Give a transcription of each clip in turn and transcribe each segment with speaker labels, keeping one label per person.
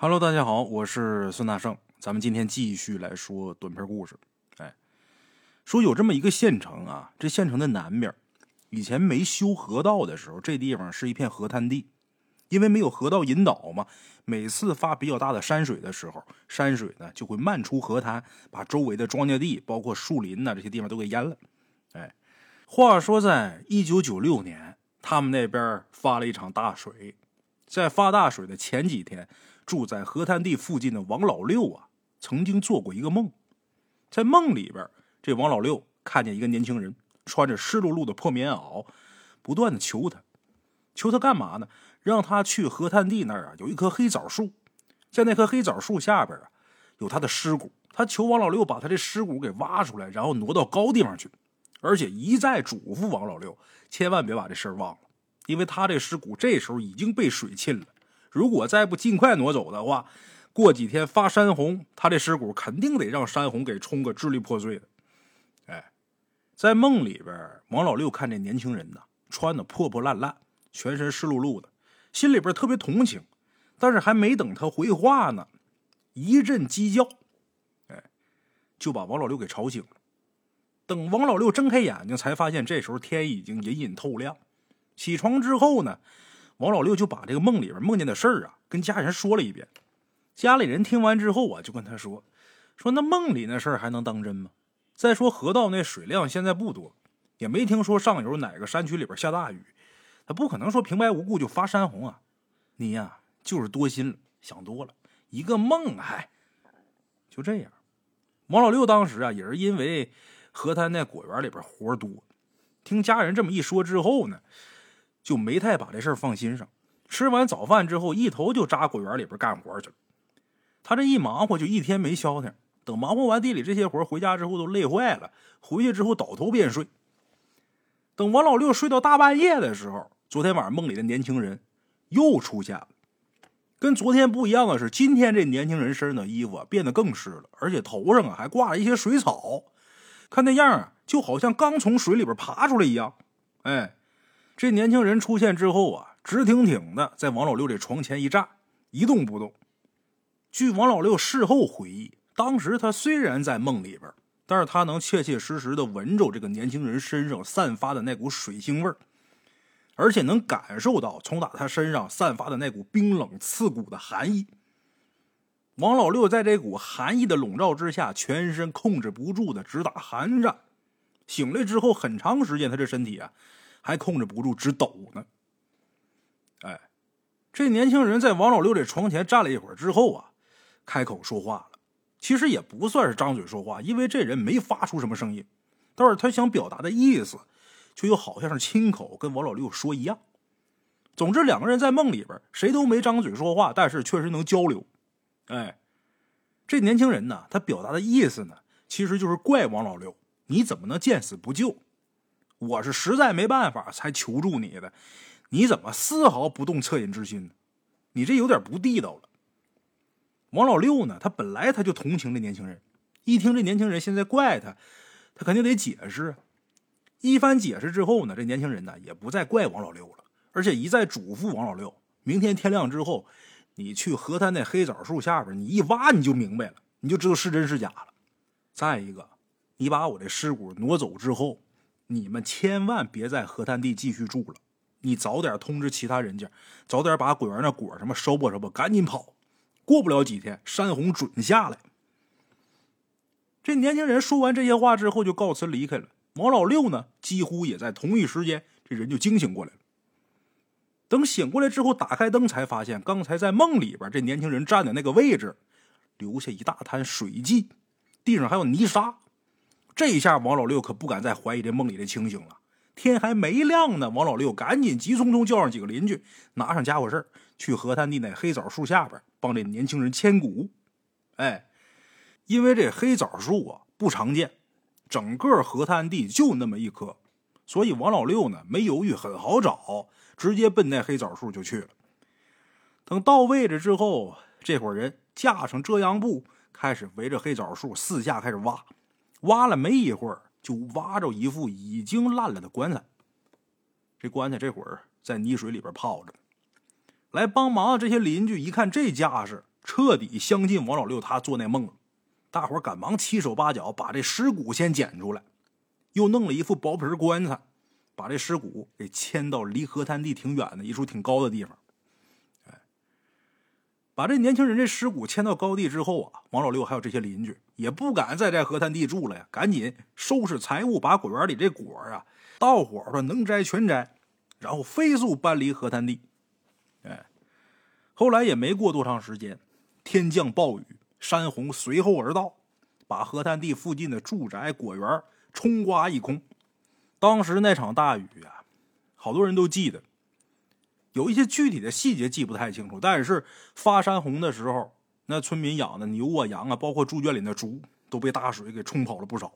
Speaker 1: Hello，大家好，我是孙大圣，咱们今天继续来说短片故事。哎，说有这么一个县城啊，这县城的南边，以前没修河道的时候，这地方是一片河滩地，因为没有河道引导嘛，每次发比较大的山水的时候，山水呢就会漫出河滩，把周围的庄稼地，包括树林呐这些地方都给淹了。哎，话说在一九九六年，他们那边发了一场大水，在发大水的前几天。住在河滩地附近的王老六啊，曾经做过一个梦，在梦里边，这王老六看见一个年轻人穿着湿漉漉的破棉袄，不断的求他，求他干嘛呢？让他去河滩地那儿啊，有一棵黑枣树，在那棵黑枣树下边啊，有他的尸骨。他求王老六把他这尸骨给挖出来，然后挪到高地方去，而且一再嘱咐王老六，千万别把这事儿忘了，因为他这尸骨这时候已经被水浸了。如果再不尽快挪走的话，过几天发山洪，他这尸骨肯定得让山洪给冲个支离破碎的。哎，在梦里边，王老六看这年轻人呐，穿的破破烂烂，全身湿漉漉的，心里边特别同情。但是还没等他回话呢，一阵鸡叫，哎，就把王老六给吵醒了。等王老六睁开眼睛，才发现这时候天已经隐隐透亮。起床之后呢？王老六就把这个梦里边梦见的事儿啊，跟家人说了一遍。家里人听完之后啊，就跟他说：“说那梦里那事儿还能当真吗？再说河道那水量现在不多，也没听说上游哪个山区里边下大雨，他不可能说平白无故就发山洪啊。你呀，就是多心了，想多了。一个梦，还就这样。王老六当时啊，也是因为河滩那果园里边活多，听家人这么一说之后呢。”就没太把这事儿放心上。吃完早饭之后，一头就扎果园里边干活去了。他这一忙活，就一天没消停。等忙活完地里这些活，回家之后都累坏了。回去之后倒头便睡。等王老六睡到大半夜的时候，昨天晚上梦里的年轻人又出现了。跟昨天不一样的是，今天这年轻人身上的衣服变得更湿了，而且头上啊还挂了一些水草，看那样啊，就好像刚从水里边爬出来一样。哎。这年轻人出现之后啊，直挺挺的在王老六这床前一站，一动不动。据王老六事后回忆，当时他虽然在梦里边，但是他能切切实实的闻着这个年轻人身上散发的那股水腥味儿，而且能感受到从打他身上散发的那股冰冷刺骨的寒意。王老六在这股寒意的笼罩之下，全身控制不住的直打寒战。醒来之后，很长时间他这身体啊。还控制不住直抖呢。哎，这年轻人在王老六这床前站了一会儿之后啊，开口说话了。其实也不算是张嘴说话，因为这人没发出什么声音，但是他想表达的意思，却又好像是亲口跟王老六说一样。总之，两个人在梦里边谁都没张嘴说话，但是确实能交流。哎，这年轻人呢，他表达的意思呢，其实就是怪王老六，你怎么能见死不救？我是实在没办法才求助你的，你怎么丝毫不动恻隐之心呢？你这有点不地道了。王老六呢，他本来他就同情这年轻人，一听这年轻人现在怪他，他肯定得解释。一番解释之后呢，这年轻人呢也不再怪王老六了，而且一再嘱咐王老六：明天天亮之后，你去河滩那黑枣树下边，你一挖你就明白了，你就知道是真是假了。再一个，你把我的尸骨挪走之后。你们千万别在河滩地继续住了，你早点通知其他人家，早点把果园那果什么收吧收吧，赶紧跑。过不了几天，山洪准下来。这年轻人说完这些话之后，就告辞离开了。王老六呢，几乎也在同一时间，这人就惊醒过来了。等醒过来之后，打开灯，才发现刚才在梦里边这年轻人站的那个位置，留下一大滩水迹，地上还有泥沙。这一下，王老六可不敢再怀疑这梦里的情形了。天还没亮呢，王老六赶紧急匆匆叫上几个邻居，拿上家伙事去河滩地那黑枣树下边帮这年轻人牵骨。哎，因为这黑枣树啊不常见，整个河滩地就那么一棵，所以王老六呢没犹豫，很好找，直接奔那黑枣树就去了。等到位置之后，这伙人架上遮阳布，开始围着黑枣树四下开始挖。挖了没一会儿，就挖着一副已经烂了的棺材。这棺材这会儿在泥水里边泡着。来帮忙的这些邻居一看这架势，彻底相信王老六他做那梦了。大伙赶忙七手八脚把这尸骨先捡出来，又弄了一副薄皮棺材，把这尸骨给迁到离河滩地挺远的一处挺高的地方。把这年轻人这尸骨迁到高地之后啊，王老六还有这些邻居也不敢再在河滩地住了呀，赶紧收拾财物，把果园里这果啊，到伙说能摘全摘，然后飞速搬离河滩地。哎，后来也没过多长时间，天降暴雨。山洪随后而到，把河滩地附近的住宅、果园冲刮一空。当时那场大雨啊，好多人都记得，有一些具体的细节记不太清楚。但是发山洪的时候，那村民养的牛啊、羊啊，包括猪圈里的猪，都被大水给冲跑了不少。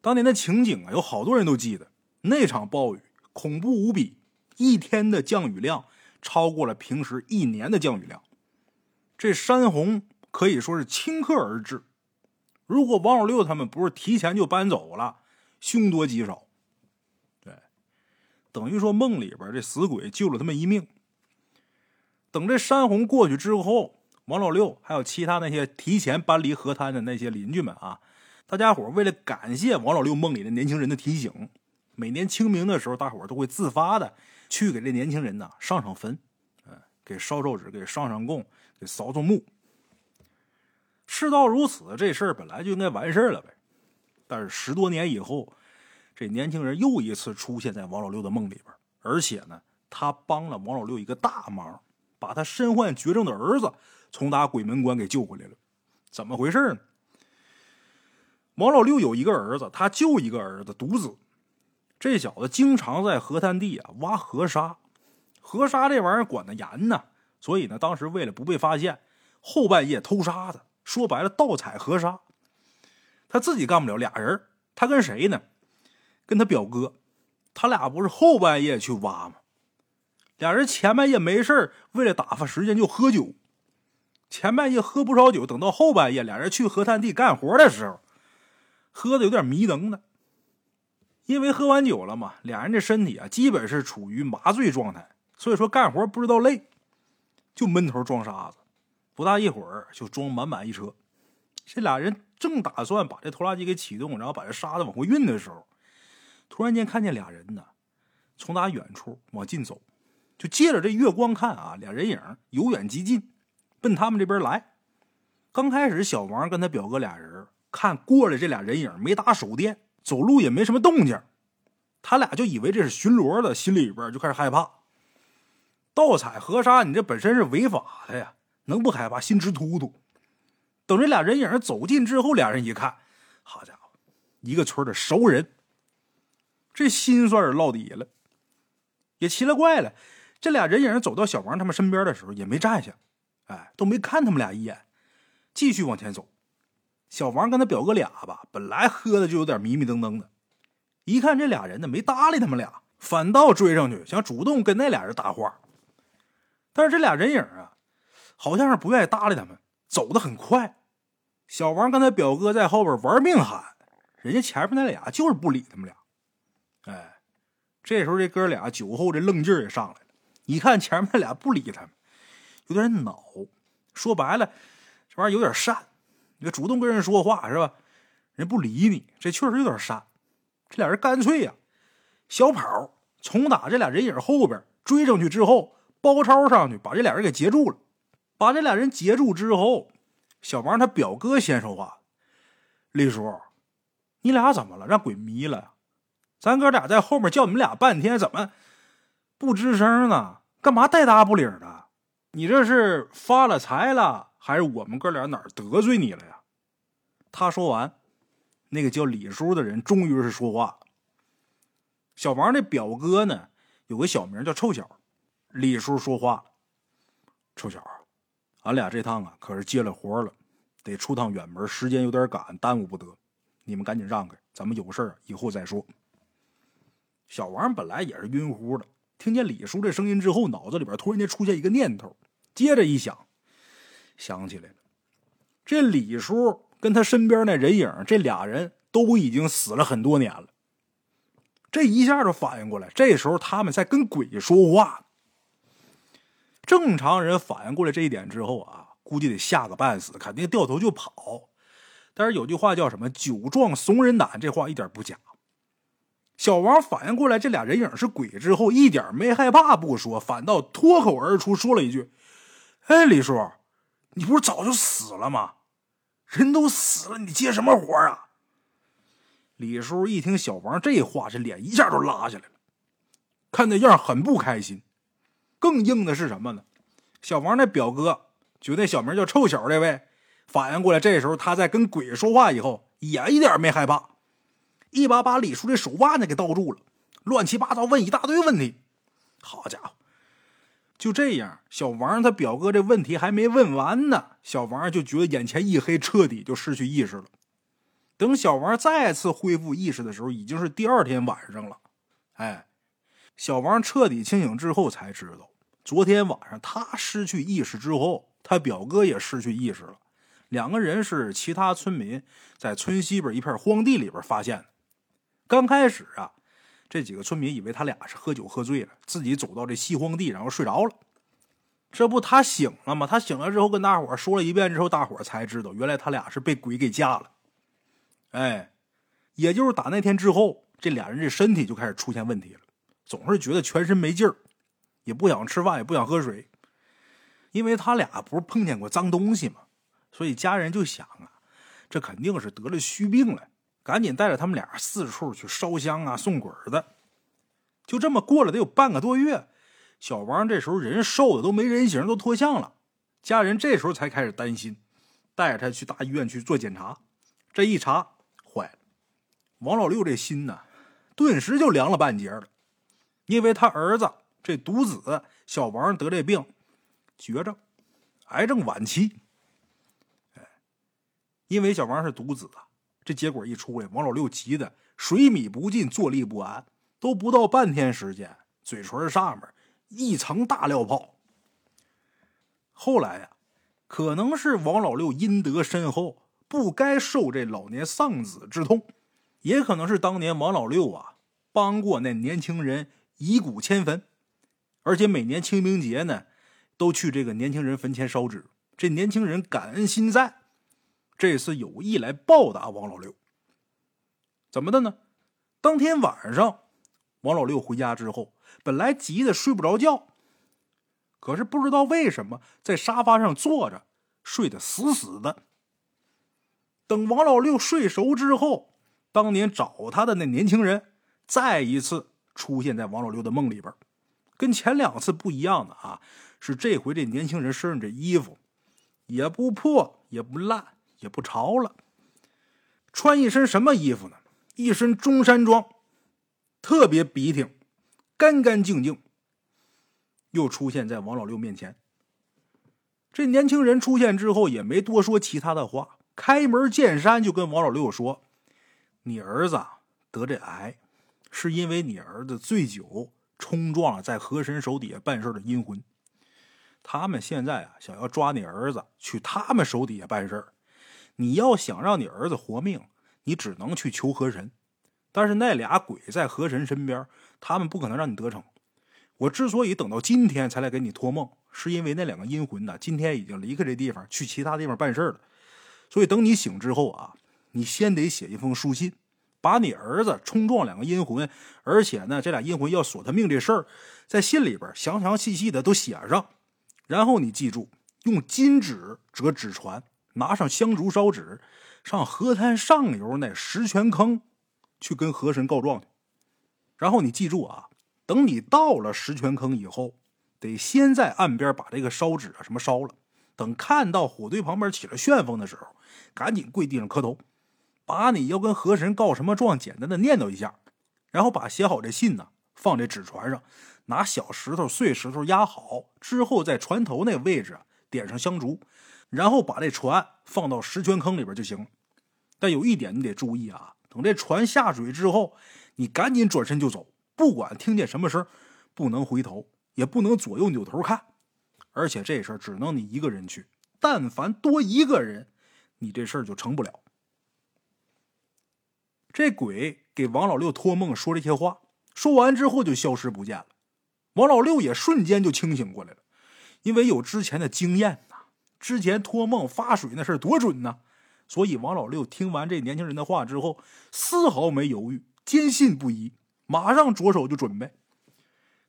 Speaker 1: 当年的情景啊，有好多人都记得。那场暴雨恐怖无比，一天的降雨量超过了平时一年的降雨量。这山洪。可以说是顷刻而至。如果王老六他们不是提前就搬走了，凶多吉少。等于说梦里边这死鬼救了他们一命。等这山洪过去之后，王老六还有其他那些提前搬离河滩的那些邻居们啊，大家伙为了感谢王老六梦里的年轻人的提醒，每年清明的时候，大伙都会自发的去给这年轻人呐上上坟，嗯，给烧烧纸，给上上供，给扫扫墓。事到如此，这事儿本来就应该完事儿了呗。但是十多年以后，这年轻人又一次出现在王老六的梦里边，而且呢，他帮了王老六一个大忙，把他身患绝症的儿子从打鬼门关给救回来了。怎么回事呢？王老六有一个儿子，他就一个儿子，独子。这小子经常在河滩地啊挖河沙，河沙这玩意儿管得严呢，所以呢，当时为了不被发现，后半夜偷沙子。说白了，盗采河沙，他自己干不了。俩人，他跟谁呢？跟他表哥，他俩不是后半夜去挖吗？俩人前半夜没事为了打发时间就喝酒。前半夜喝不少酒，等到后半夜，俩人去河滩地干活的时候，喝的有点迷瞪的。因为喝完酒了嘛，俩人这身体啊，基本是处于麻醉状态，所以说干活不知道累，就闷头装沙子。不大一会儿就装满满一车，这俩人正打算把这拖拉机给启动，然后把这沙子往回运的时候，突然间看见俩人呢，从打远处往近走，就借着这月光看啊，俩人影由远及近，奔他们这边来。刚开始小王跟他表哥俩人看过来，这俩人影没打手电，走路也没什么动静，他俩就以为这是巡逻的，心里边就开始害怕。盗采河沙，你这本身是违法的呀。能不害怕？心直突突。等这俩人影走近之后，俩人一看，好家伙，一个村的熟人，这心算是落底了。也奇了怪了，这俩人影走到小王他们身边的时候，也没站下，哎，都没看他们俩一眼，继续往前走。小王跟他表哥俩吧，本来喝的就有点迷迷瞪瞪的，一看这俩人呢，没搭理他们俩，反倒追上去想主动跟那俩人搭话。但是这俩人影啊。好像是不愿意搭理他们，走得很快。小王跟他表哥在后边玩命喊，人家前面那俩就是不理他们俩。这时候这哥俩酒后这愣劲儿也上来了，一看前面俩不理他们，有点恼。说白了，这玩意儿有点善。你主动跟人说话是吧？人不理你，这确实有点善。这俩人干脆呀，小跑从打这俩人影后边追上去之后，包抄上去把这俩人给截住了。把这俩人截住之后，小王他表哥先说话：“李叔，你俩怎么了？让鬼迷了？咱哥俩在后面叫你们俩半天，怎么不吱声呢？干嘛带搭不理的？你这是发了财了，还是我们哥俩哪得罪你了呀？”他说完，那个叫李叔的人终于是说话。小王那表哥呢，有个小名叫臭小。李叔说话：“臭小。”俺俩这趟啊，可是接了活了，得出趟远门，时间有点赶，耽误不得。你们赶紧让开，咱们有事以后再说。小王本来也是晕乎的，听见李叔这声音之后，脑子里边突然间出现一个念头，接着一想，想起来了，这李叔跟他身边那人影，这俩人都已经死了很多年了。这一下就反应过来，这时候他们在跟鬼说话。正常人反应过来这一点之后啊，估计得吓个半死，肯定掉头就跑。但是有句话叫什么“酒壮怂人胆”，这话一点不假。小王反应过来这俩人影是鬼之后，一点没害怕，不说，反倒脱口而出说了一句：“哎，李叔，你不是早就死了吗？人都死了，你接什么活啊？”李叔一听小王这话，这脸一下就拉下来了，看那样很不开心。更硬的是什么呢？小王那表哥，就那小名叫臭小这位，反应过来，这时候他在跟鬼说话以后，也一点没害怕。一把把李叔的手腕子给抱住了，乱七八糟问一大堆问题。好家伙，就这样，小王他表哥这问题还没问完呢，小王就觉得眼前一黑，彻底就失去意识了。等小王再次恢复意识的时候，已经是第二天晚上了。哎，小王彻底清醒之后才知道，昨天晚上他失去意识之后，他表哥也失去意识了。两个人是其他村民在村西边一片荒地里边发现的。刚开始啊，这几个村民以为他俩是喝酒喝醉了，自己走到这西荒地，然后睡着了。这不，他醒了吗？他醒了之后跟大伙说了一遍之后，大伙才知道原来他俩是被鬼给架了。哎，也就是打那天之后，这俩人这身体就开始出现问题了，总是觉得全身没劲儿，也不想吃饭，也不想喝水。因为他俩不是碰见过脏东西吗？所以家人就想啊，这肯定是得了虚病了。赶紧带着他们俩四处去烧香啊、送鬼的，就这么过了得有半个多月。小王这时候人瘦的都没人形，都脱相了。家人这时候才开始担心，带着他去大医院去做检查。这一查，坏了，王老六这心呢，顿时就凉了半截了，因为他儿子这独子小王得这病，绝症，癌症晚期。因为小王是独子啊。这结果一出来，王老六急得水米不进，坐立不安，都不到半天时间，嘴唇上面一层大料泡。后来呀，可能是王老六阴德深厚，不该受这老年丧子之痛，也可能是当年王老六啊帮过那年轻人以骨迁坟，而且每年清明节呢，都去这个年轻人坟前烧纸，这年轻人感恩心在。这次有意来报答王老六，怎么的呢？当天晚上，王老六回家之后，本来急得睡不着觉，可是不知道为什么在沙发上坐着，睡得死死的。等王老六睡熟之后，当年找他的那年轻人再一次出现在王老六的梦里边，跟前两次不一样的啊，是这回这年轻人身上这衣服也不破也不烂。也不潮了，穿一身什么衣服呢？一身中山装，特别笔挺，干干净净。又出现在王老六面前。这年轻人出现之后，也没多说其他的话，开门见山就跟王老六说：“你儿子得这癌，是因为你儿子醉酒冲撞了在河神手底下办事的阴魂。他们现在啊，想要抓你儿子去他们手底下办事你要想让你儿子活命，你只能去求河神，但是那俩鬼在河神身边，他们不可能让你得逞。我之所以等到今天才来给你托梦，是因为那两个阴魂呢，今天已经离开这地方，去其他地方办事了。所以等你醒之后啊，你先得写一封书信，把你儿子冲撞两个阴魂，而且呢，这俩阴魂要索他命这事儿，在信里边详详细细的都写上。然后你记住，用金纸折纸船。拿上香烛烧纸，上河滩上游那石泉坑去跟河神告状去。然后你记住啊，等你到了石泉坑以后，得先在岸边把这个烧纸啊什么烧了。等看到火堆旁边起了旋风的时候，赶紧跪地上磕头，把你要跟河神告什么状简单的念叨一下，然后把写好这信呢放这纸船上，拿小石头碎石头压好之后，在船头那位置点上香烛。然后把这船放到石泉坑里边就行，但有一点你得注意啊，等这船下水之后，你赶紧转身就走，不管听见什么声，不能回头，也不能左右扭头看，而且这事儿只能你一个人去，但凡多一个人，你这事儿就成不了。这鬼给王老六托梦说这些话，说完之后就消失不见了，王老六也瞬间就清醒过来了，因为有之前的经验。之前托梦发水那事多准呢。所以王老六听完这年轻人的话之后，丝毫没犹豫，坚信不疑，马上着手就准备。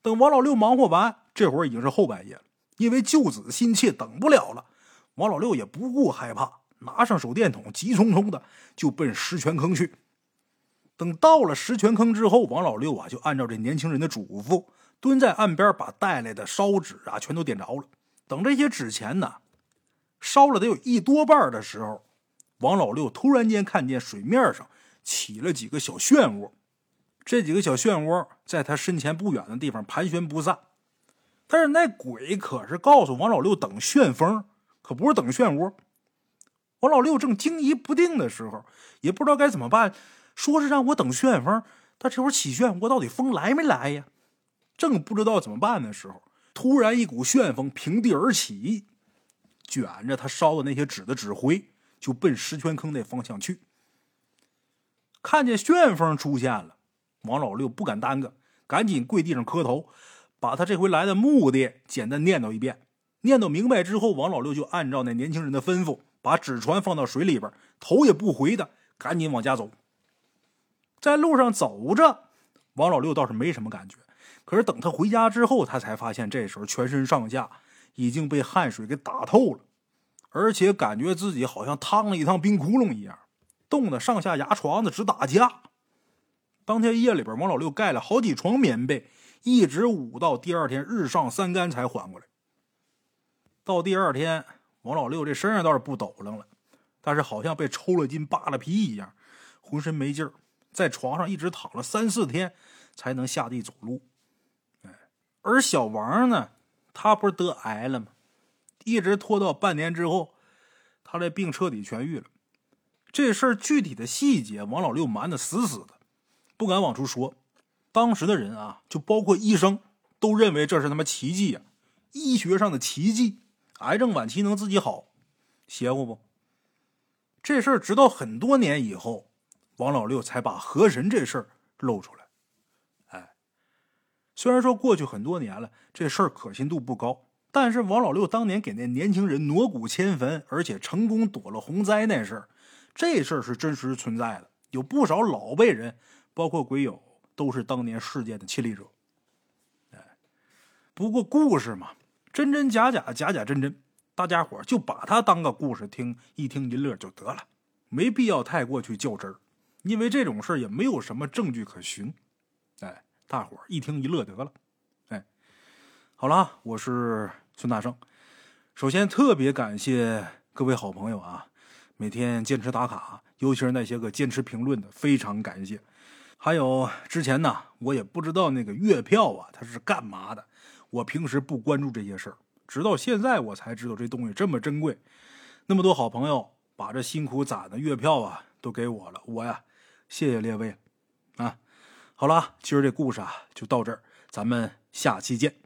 Speaker 1: 等王老六忙活完，这会儿已经是后半夜了。因为救子心切，等不了了。王老六也不顾害怕，拿上手电筒，急匆匆的就奔石泉坑去。等到了石泉坑之后，王老六啊就按照这年轻人的嘱咐，蹲在岸边，把带来的烧纸啊全都点着了。等这些纸钱呢烧了得有一多半的时候，王老六突然间看见水面上起了几个小漩涡，这几个小漩涡在他身前不远的地方盘旋不散。但是那鬼可是告诉王老六等旋风，可不是等漩涡。王老六正惊疑不定的时候，也不知道该怎么办。说是让我等旋风，但这会儿起漩涡到底风来没来呀？正不知道怎么办的时候，突然一股旋风平地而起，卷着他烧的那些纸的纸灰，就奔石泉坑那方向去。看见旋风出现了，王老六不敢耽搁，赶紧跪地上磕头。把他这回来的目的简单念叨一遍，念叨明白之后，王老六就按照那年轻人的吩咐，把纸船放到水里边，头也不回的赶紧往家走。在路上走着，王老六倒是没什么感觉，可是等他回家之后，他才发现这时候全身上下已经被汗水给打透了，而且感觉自己好像趟了一趟冰窟窿一样，冻得上下牙床子直打架。当天夜里边，王老六盖了好几床棉被。一直捂到第二天日上三竿才缓过来。到第二天，王老六这身上倒是不抖楞了，但是好像被抽了筋扒了皮一样，浑身没劲儿，在床上一直躺了三四天才能下地走路。而小王呢，他不是得癌了吗？一直拖到半年之后，他这病彻底痊愈了。这事儿具体的细节，王老六瞒得死死的，不敢往出说。当时的人啊，就包括医生，都认为这是他妈奇迹呀，医学上的奇迹，癌症晚期能自己好，邪乎不？这事儿直到很多年以后，王老六才把河神这事儿露出来。虽然说过去很多年了，这事儿可信度不高，但是王老六当年给那年轻人挪骨迁坟，而且成功躲了洪灾那事儿，这事儿是真实存在的，有不少老辈人，包括鬼友。都是当年事件的亲历者，哎，不过故事嘛，真真假假，假假真真，大家伙就把它当个故事听，一听一乐就得了，没必要太过去较真儿，因为这种事儿也没有什么证据可循，大伙一听一乐得了，哎，好了，我是孙大圣，首先特别感谢各位好朋友啊，每天坚持打卡，尤其是那些个坚持评论的，非常感谢。还有之前呢，我也不知道那个月票啊，它是干嘛的。我平时不关注这些事儿，直到现在我才知道这东西这么珍贵。那么多好朋友把这辛苦攒的月票啊都给我了，我呀谢谢列位。好了，今儿这故事啊就到这儿，咱们下期见。